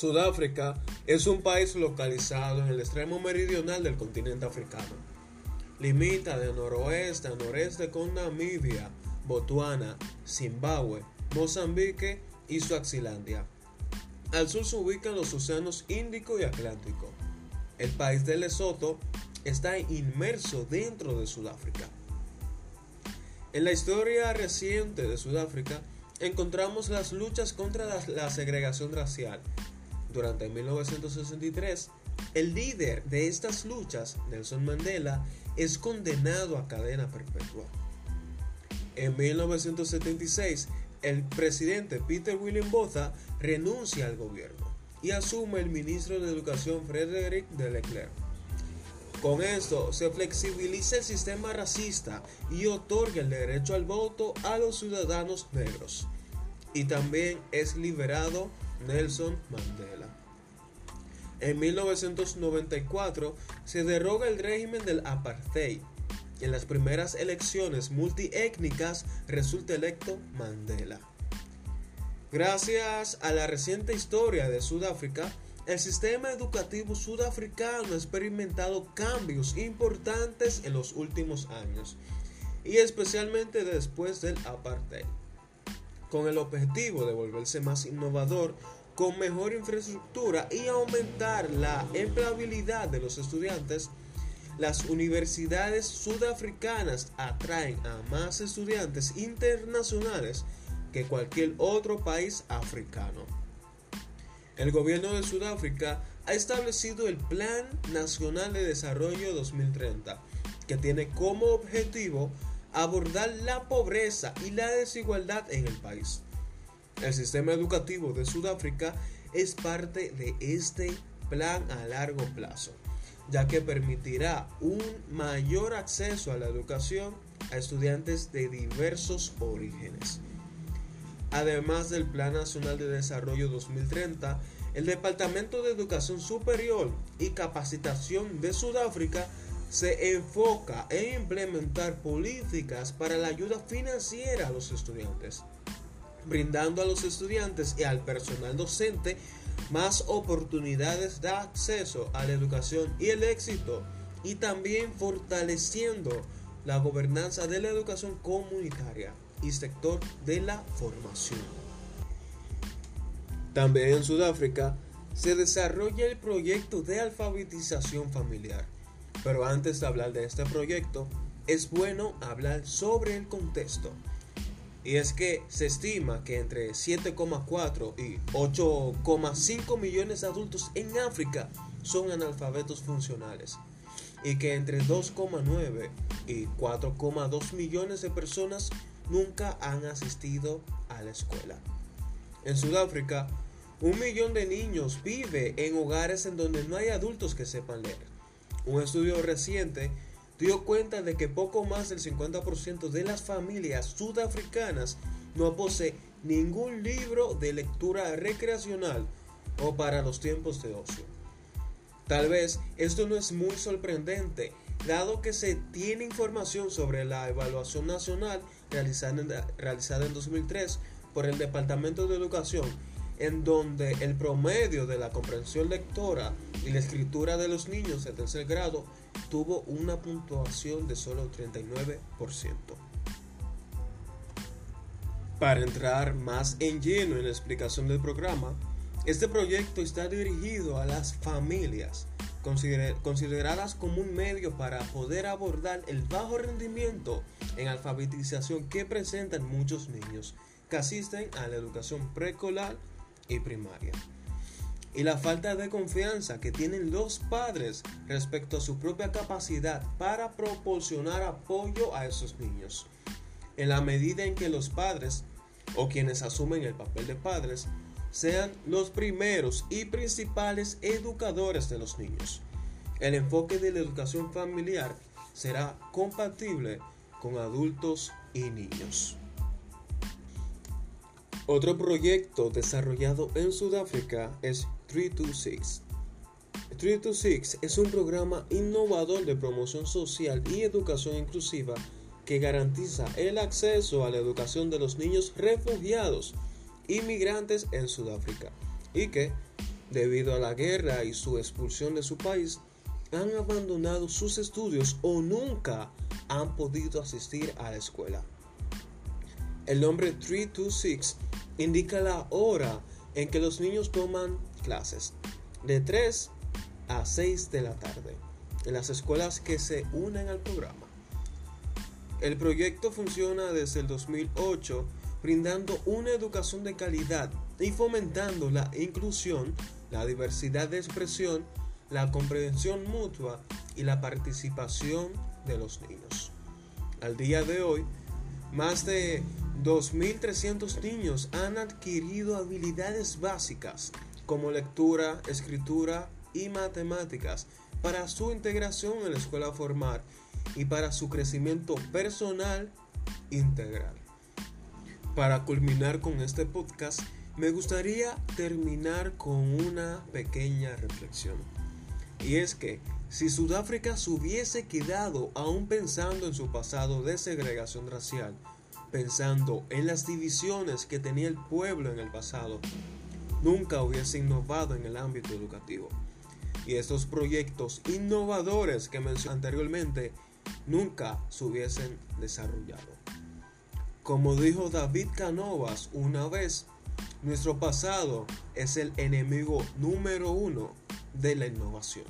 Sudáfrica es un país localizado en el extremo meridional del continente africano. Limita de noroeste a noreste con Namibia, Botswana, Zimbabue, Mozambique y Suazilandia. Al sur se ubican los océanos Índico y Atlántico. El país de Lesoto está inmerso dentro de Sudáfrica. En la historia reciente de Sudáfrica encontramos las luchas contra la, segregación racial. Durante 1963, el líder de estas luchas, Nelson Mandela, es condenado a cadena perpetua. En 1976, el presidente Peter William Botha renuncia al gobierno y asume el ministro de Educación Frederick de Leclerc. Con esto se flexibiliza el sistema racista y otorga el derecho al voto a los ciudadanos negros. Y también es liberado Nelson Mandela. En 1994 se derroga el régimen del apartheid. En las primeras elecciones multiétnicas resulta electo Mandela. Gracias a la reciente historia de Sudáfrica, el sistema educativo sudafricano ha experimentado cambios importantes en los últimos años y especialmente después del apartheid, con el objetivo de volverse más innovador, con mejor infraestructura y aumentar la empleabilidad de los estudiantes. Las universidades sudafricanas atraen a más estudiantes internacionales que cualquier otro país africano. El gobierno de Sudáfrica ha establecido el Plan Nacional de Desarrollo 2030, que tiene como objetivo abordar la pobreza y la desigualdad en el país. El sistema educativo de Sudáfrica es parte de este plan a largo plazo, ya que permitirá un mayor acceso a la educación a estudiantes de diversos orígenes. Además del Plan Nacional de Desarrollo 2030, el Departamento de Educación Superior y Capacitación de Sudáfrica se enfoca en implementar políticas para la ayuda financiera a los estudiantes, brindando a los estudiantes y al personal docente más oportunidades de acceso a la educación y el éxito, y también fortaleciendo la gobernanza de la educación comunitaria y sector de la formación. También en Sudáfrica se desarrolla el proyecto de alfabetización familiar. Pero antes de hablar de este proyecto, es bueno hablar sobre el contexto. Y es que se estima que entre 7,4 y 8,5 millones de adultos en África son analfabetos funcionales. Y que entre 2,9 y 4,2 millones de personas nunca han asistido a la escuela. En Sudáfrica, un millón de niños vive en hogares en donde no hay adultos que sepan leer. Un estudio reciente dio cuenta de que poco más del 50% de las familias sudafricanas no posee ningún libro de lectura recreacional o para los tiempos de ocio. Tal vez esto no es muy sorprendente, dado que se tiene información sobre la evaluación nacional realizada en, realizada en 2003 por el Departamento de Educación, en donde el promedio de la comprensión lectora y la escritura de los niños de tercer grado tuvo una puntuación de solo 39%. Para entrar más en lleno en la explicación del programa, este proyecto está dirigido a las familias consideradas como un medio para poder abordar el bajo rendimiento en alfabetización que presentan muchos niños que asisten a la educación preescolar y primaria. Y la falta de confianza que tienen los padres respecto a su propia capacidad para proporcionar apoyo a esos niños. En la medida en que los padres o quienes asumen el papel de padres sean los primeros y principales educadores de los niños. El enfoque de la educación familiar será compatible con adultos y niños. Otro proyecto desarrollado en Sudáfrica es 326. 326 es un programa innovador de promoción social y educación inclusiva que garantiza el acceso a la educación de los niños refugiados inmigrantes en Sudáfrica y que debido a la guerra y su expulsión de su país, han abandonado sus estudios o nunca han podido asistir a la escuela. El nombre 326 indica la hora en que los niños toman clases, de 3 a 6 de la tarde, en las escuelas que se unen al programa. El proyecto funciona desde el 2008 brindando una educación de calidad y fomentando la inclusión, la diversidad de expresión, la comprensión mutua y la participación de los niños. Al día de hoy, más de 2.300 niños han adquirido habilidades básicas como lectura, escritura y matemáticas para su integración en la escuela formal y para su crecimiento personal integral. Para culminar con este podcast, me gustaría terminar con una pequeña reflexión. Y es que si Sudáfrica se hubiese quedado aún pensando en su pasado de segregación racial, pensando en las divisiones que tenía el pueblo en el pasado, nunca hubiese innovado en el ámbito educativo. Y estos proyectos innovadores que mencioné anteriormente nunca se hubiesen desarrollado. Como dijo David Canovas una vez, nuestro pasado es el enemigo número uno de la innovación.